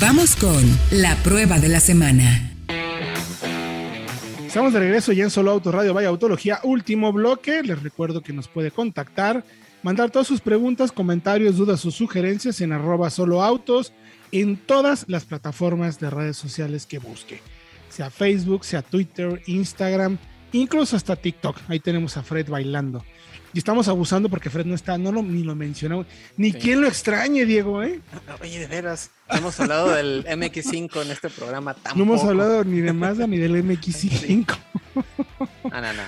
Vamos con la prueba de la semana. Estamos de regreso ya en Solo Auto Radio Vaya Autología, último bloque. Les recuerdo que nos puede contactar, mandar todas sus preguntas, comentarios, dudas o sugerencias en arroba solo autos en todas las plataformas de redes sociales que busque, sea Facebook, sea Twitter, Instagram, incluso hasta TikTok. Ahí tenemos a Fred bailando. Y estamos abusando porque Fred no está, no lo, ni lo mencionamos. Ni quien lo extrañe, Diego, ¿eh? Oye, de veras, hemos hablado del MX5 en este programa tampoco. No hemos hablado ni de Mazda ni del MX5. No, no, no.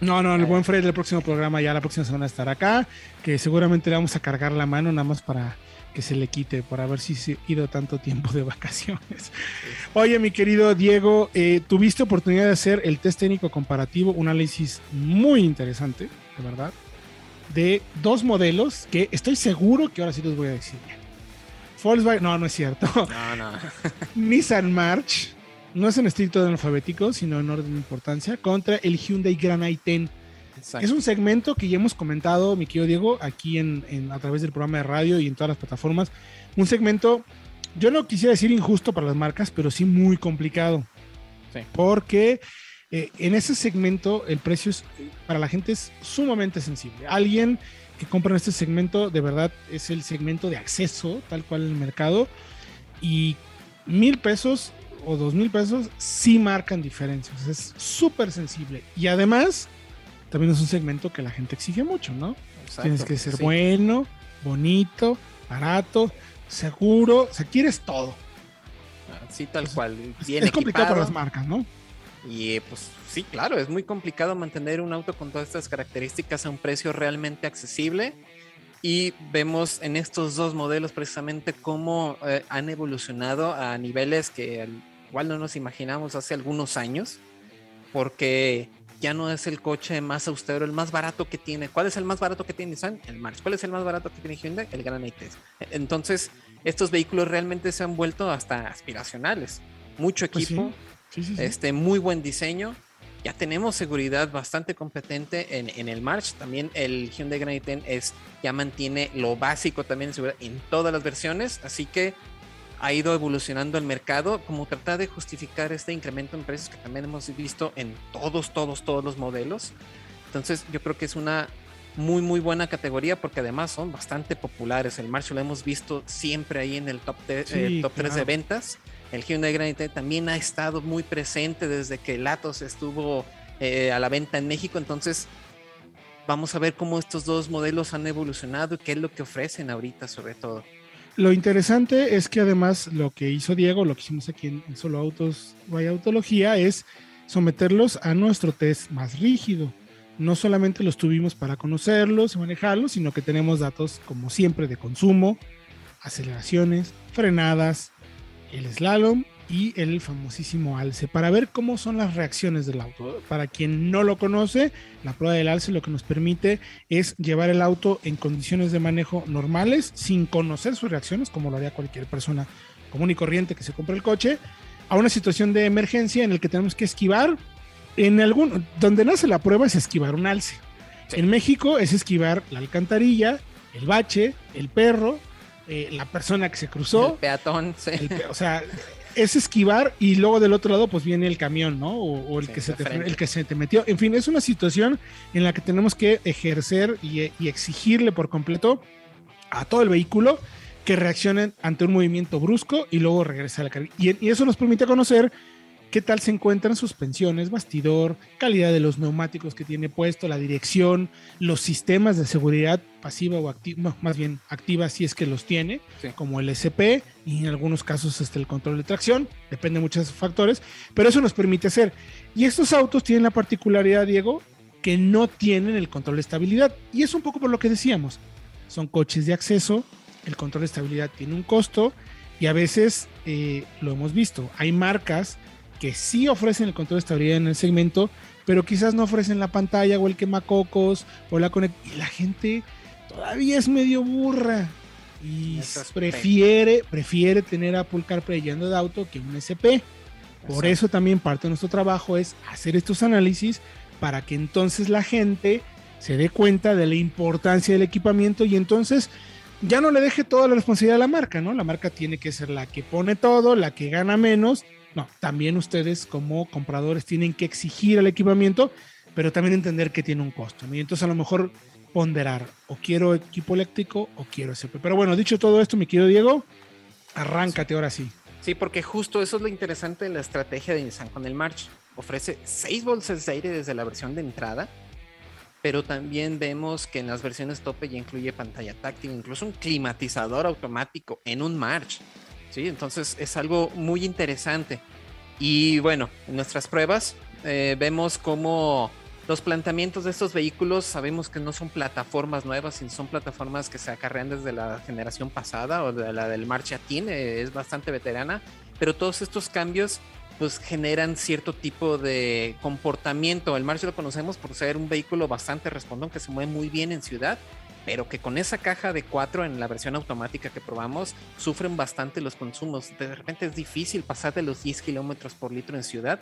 No, no, el buen Fred del próximo programa ya la próxima semana estará acá, que seguramente le vamos a cargar la mano nada más para que se le quite por haber si ido tanto tiempo de vacaciones. Oye, mi querido Diego, eh, tuviste oportunidad de hacer el test técnico comparativo, un análisis muy interesante, de verdad, de dos modelos que estoy seguro que ahora sí los voy a decir. Volkswagen, no, no es cierto. No, no. Nissan March, no es en estricto de alfabético, sino en orden de importancia, contra el Hyundai Grand i10 es un segmento que ya hemos comentado, mi querido Diego, aquí en, a través del programa de radio y en todas las plataformas. Un segmento, yo no quisiera decir injusto para las marcas, pero sí muy complicado. Porque eh, en ese segmento el precio es, para la gente es sumamente sensible. Alguien que compra en este segmento, de verdad, es el segmento de acceso, tal cual en el mercado. Y mil pesos o dos mil pesos sí marcan diferencias. Es súper sensible. Y además también es un segmento que la gente exige mucho, ¿no? Tienes que ser bueno, bonito, barato, seguro, o sea, quieres todo. Sí, tal cual. es complicado para las marcas, ¿no? Y pues sí, claro, es muy complicado mantener un auto con todas estas características a un precio realmente accesible. Y vemos en estos dos modelos precisamente cómo eh, han evolucionado a niveles que igual no nos imaginamos hace algunos años, porque ya no es el coche más austero, el más barato que tiene. ¿Cuál es el más barato que tiene Nissan? El March. ¿Cuál es el más barato que tiene Hyundai? El Gran i Entonces, estos vehículos realmente se han vuelto hasta aspiracionales. Mucho pues equipo, este muy buen diseño. Ya tenemos seguridad bastante competente en, en el March. También el Hyundai Grand i10 es, ya mantiene lo básico también en seguridad en todas las versiones. Así que ha ido evolucionando el mercado, como tratar de justificar este incremento en precios que también hemos visto en todos, todos, todos los modelos. Entonces yo creo que es una muy, muy buena categoría porque además son bastante populares. El Marshall lo hemos visto siempre ahí en el top, eh, top 3 de ventas. El Hyundai Grand también ha estado muy presente desde que el Atos estuvo eh, a la venta en México. Entonces vamos a ver cómo estos dos modelos han evolucionado y qué es lo que ofrecen ahorita sobre todo. Lo interesante es que además lo que hizo Diego, lo que hicimos aquí en, Solo Autos Vaya Autología, es someterlos a nuestro test más rígido. No solamente los tuvimos para conocerlos y manejarlos, sino que tenemos datos, como siempre, de consumo, aceleraciones, frenadas, el slalom y el famosísimo alce para ver cómo son las reacciones del auto. Para quien no lo conoce, la prueba del alce lo que nos permite es llevar el auto en condiciones de manejo normales, sin conocer sus reacciones, como lo haría cualquier persona común y corriente que se compre el coche, a una situación de emergencia en el que tenemos que esquivar. En algún, donde nace la prueba es esquivar un alce. En México es esquivar la alcantarilla, el bache, el perro, eh, la persona que se cruzó. El peatón, sí. o sea, es esquivar y luego del otro lado pues viene el camión, ¿no? O, el, que se te, el que se te metió. En fin, es una situación en la que tenemos que ejercer y, exigirle por completo a todo el vehículo que reaccionen ante un movimiento brusco y luego regrese a la carga. y eso nos permite conocer qué tal se encuentran suspensiones, bastidor, calidad de los neumáticos que tiene puesto, la dirección, los sistemas de seguridad pasiva o activa, más bien activa si es que los tiene, como el SP y en algunos casos este, el control de tracción, depende de muchos factores, pero eso nos permite hacer. Y estos autos tienen la particularidad, Diego, que no tienen el control de estabilidad. Y es un poco por lo que decíamos, son coches de acceso, el control de estabilidad tiene un costo y a veces eh, lo hemos visto, hay marcas que sí ofrecen el control de estabilidad en el segmento, pero quizás no ofrecen la pantalla o el quemacocos o la conect y la gente todavía es medio burra y prefiere prefiere tener Apple CarPlay yendo de auto que un SP. Por eso también parte de nuestro trabajo es hacer estos análisis para que entonces la gente se dé cuenta de la importancia del equipamiento y entonces ya no le deje toda la responsabilidad a la marca, ¿no? La marca tiene que ser la que pone todo, la que gana menos. No, también ustedes como compradores tienen que exigir el equipamiento, pero también entender que tiene un costo. Y entonces a lo mejor ponderar, o quiero equipo eléctrico o quiero SP. Pero bueno, dicho todo esto, mi querido Diego, arráncate ahora sí. Sí, porque justo eso es lo interesante de la estrategia de Nissan con el March. Ofrece seis bolsas de aire desde la versión de entrada, pero también vemos que en las versiones tope ya incluye pantalla táctil, incluso un climatizador automático en un March. ¿Sí? Entonces es algo muy interesante. Y bueno, en nuestras pruebas eh, vemos cómo los planteamientos de estos vehículos sabemos que no son plataformas nuevas, sino son plataformas que se acarrean desde la generación pasada o de la del March ya tiene, es bastante veterana, pero todos estos cambios pues generan cierto tipo de comportamiento. El March lo conocemos por ser un vehículo bastante respondón que se mueve muy bien en ciudad, pero que con esa caja de 4 en la versión automática que probamos sufren bastante los consumos. De repente es difícil pasar de los 10 kilómetros por litro en ciudad.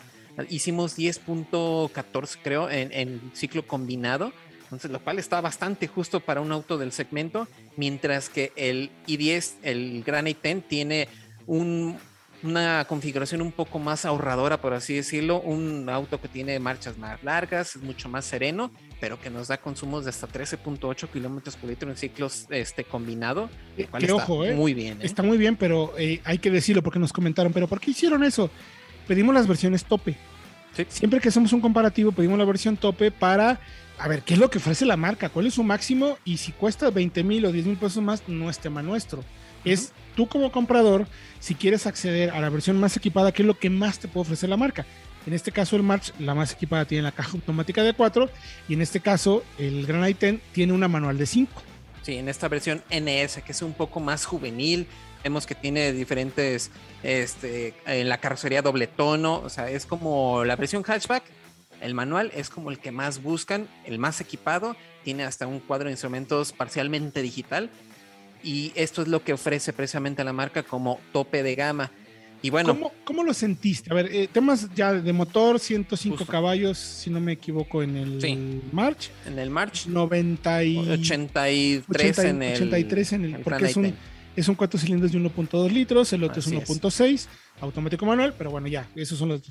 Hicimos 10.14 creo en, en ciclo combinado. Entonces, lo cual está bastante justo para un auto del segmento, mientras que el i10, el Gran i10, tiene un, una configuración un poco más ahorradora, por así decirlo, un auto que tiene marchas más largas, es mucho más sereno, pero que nos da consumos de hasta 13.8 kilómetros por litro en ciclos este, combinado. que ojo, eh, muy bien. ¿eh? Está muy bien, pero eh, hay que decirlo porque nos comentaron, pero ¿por qué hicieron eso? Pedimos las versiones tope. Siempre que hacemos un comparativo, pedimos la versión tope para a ver qué es lo que ofrece la marca, cuál es su máximo y si cuesta 20 mil o 10 mil pesos más, no es tema nuestro. Es tú como comprador, si quieres acceder a la versión más equipada, ¿qué es lo que más te puede ofrecer la marca? En este caso el March, la más equipada, tiene la caja automática de 4 y en este caso el Gran i10 tiene una manual de 5. Sí, en esta versión NS, que es un poco más juvenil, vemos que tiene diferentes, este, en la carrocería doble tono, o sea, es como la versión hatchback, el manual es como el que más buscan, el más equipado, tiene hasta un cuadro de instrumentos parcialmente digital y esto es lo que ofrece precisamente a la marca como tope de gama. Y bueno, ¿cómo, lo sentiste? A ver, eh, temas ya de motor, 105 caballos, si no me equivoco, en el March. En el March. 90 y... 83 en el. 83 en el. porque es un, es un 4 cilindros de 1.2 litros, el otro es 1.6, automático manual, pero bueno, ya, esos son los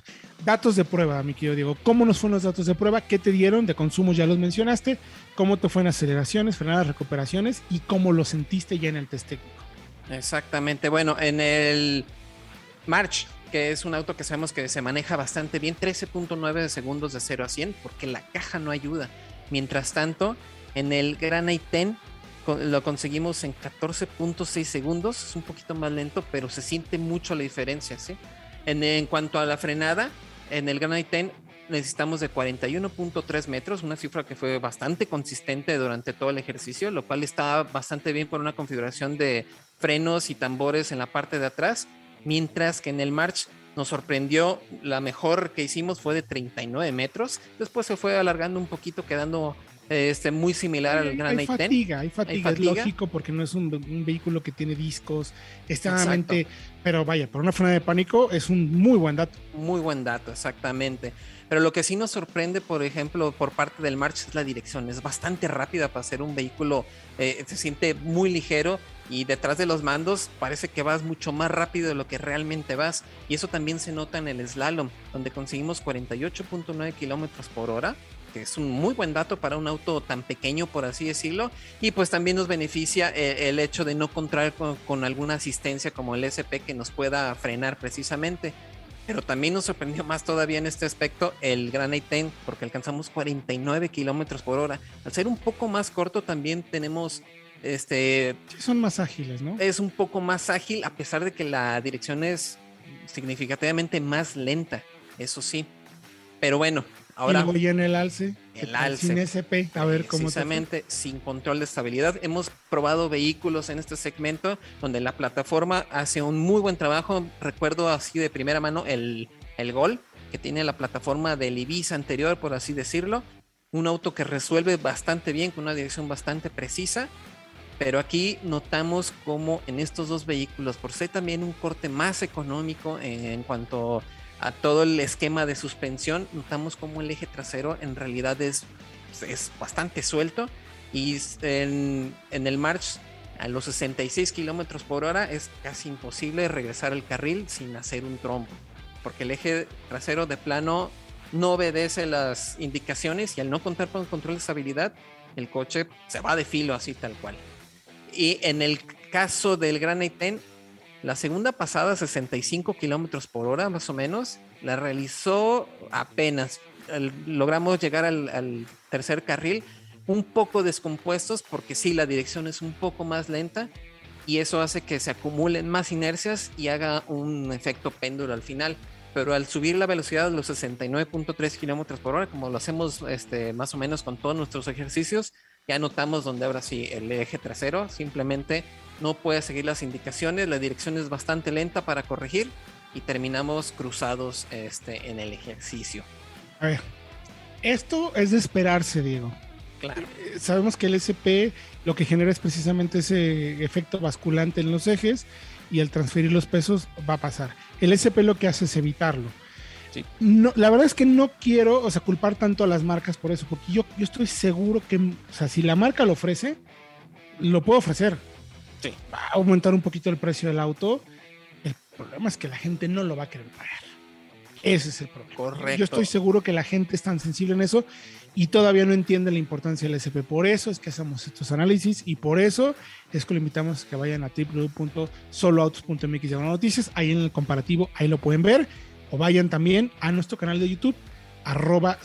datos de prueba, mi querido Diego. ¿Cómo nos fueron los datos de prueba? ¿Qué te dieron de consumo? Ya los mencionaste. ¿Cómo te fue en aceleraciones, frenadas, recuperaciones? ¿Y cómo lo sentiste ya en el test técnico? Exactamente, bueno, en el March, que es un auto que sabemos que se maneja bastante bien, 13.9 segundos de 0 a 100, porque la caja no ayuda. Mientras tanto, en el Gran i10 lo conseguimos en 14.6 segundos, es un poquito más lento, pero se siente mucho la diferencia, ¿sí? En, cuanto a la frenada, en el Gran i10 necesitamos de 41.3 metros, una cifra que fue bastante consistente durante todo el ejercicio, lo cual está bastante bien por una configuración de frenos y tambores en la parte de atrás, mientras que en el March nos sorprendió, la mejor que hicimos fue de 39 metros, después se fue alargando un poquito, quedando este, muy similar al Gran hay fatiga, hay fatiga, es lógico porque no es un, vehículo que tiene discos extremadamente, pero vaya, por una frenada de pánico es un muy buen dato. Muy buen dato, exactamente. Pero lo que sí nos sorprende, por ejemplo, por parte del March es la dirección. Es bastante rápida para ser un vehículo, eh, se siente muy ligero y detrás de los mandos parece que vas mucho más rápido de lo que realmente vas. Y eso también se nota en el slalom, donde conseguimos 48.9 kilómetros por hora que es un muy buen dato para un auto tan pequeño, por así decirlo, y pues también nos beneficia eh, el, hecho de no contar con, alguna asistencia como el SP que nos pueda frenar precisamente. Pero también nos sorprendió más todavía en este aspecto el Gran i10, porque alcanzamos 49 kilómetros por hora. Al ser un poco más corto, también tenemos este. son más ágiles, ¿no? Es un poco más ágil, a pesar de que la dirección es significativamente más lenta, eso sí. Pero bueno, Ahora, y en el alce. El alce. Sin SP, a ver cómo Precisamente sin control de estabilidad. Hemos probado vehículos en este segmento donde la plataforma hace un muy buen trabajo. Recuerdo así de primera mano el, el Gol, que tiene la plataforma del Ibiza anterior, por así decirlo. Un auto que resuelve bastante bien, con una dirección bastante precisa. Pero aquí notamos como en estos dos vehículos, por ser también un corte más económico en cuanto a todo el esquema de suspensión, notamos como el eje trasero en realidad es, es bastante suelto y en, el March a los 66 kilómetros por hora es casi imposible regresar al carril sin hacer un trompo, porque el eje trasero de plano no obedece las indicaciones y al no contar con control de estabilidad, el coche se va de filo así tal cual. Y en el caso del Granite 10, la segunda pasada, 65 kilómetros por hora más o menos, la realizó apenas. logramos llegar al tercer carril un poco descompuestos porque sí, la dirección es un poco más lenta y eso hace que se acumulen más inercias y haga un efecto péndulo al final. Pero al subir la velocidad de los 69.3 kilómetros por hora, como lo hacemos este, más o menos con todos nuestros ejercicios, ya notamos donde ahora sí el eje trasero simplemente no puede seguir las indicaciones, la dirección es bastante lenta para corregir y terminamos cruzados este, en el ejercicio. A ver, esto es de esperarse, Diego. Eh, sabemos que el SP lo que genera es precisamente ese efecto basculante en los ejes y al transferir los pesos va a pasar. El SP lo que hace es evitarlo. No, la verdad es que no quiero, o sea, culpar tanto a las marcas por eso, porque yo, yo estoy seguro que, o sea, si la marca lo ofrece, lo puedo ofrecer. Va a aumentar un poquito el precio del auto. El problema es que la gente no lo va a querer pagar. Ese es el problema. Correcto. Yo estoy seguro que la gente es tan sensible en eso y todavía no entiende la importancia del SP. Por eso es que hacemos estos análisis y por eso es que lo invitamos a que vayan a www.soloautos.mx noticias. Ahí en el comparativo, ahí lo pueden ver. O vayan también a nuestro canal de YouTube, arroba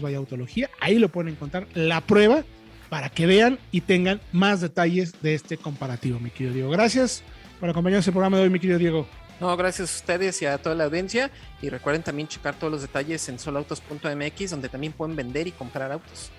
vaya autología. Ahí lo pueden encontrar la prueba para que vean y tengan más detalles de este comparativo, mi querido Diego. Gracias por acompañarnos en el programa de hoy, mi querido Diego. No, gracias a ustedes y a toda la audiencia. Y recuerden también checar todos los detalles en solautos.mx, donde también pueden vender y comprar autos.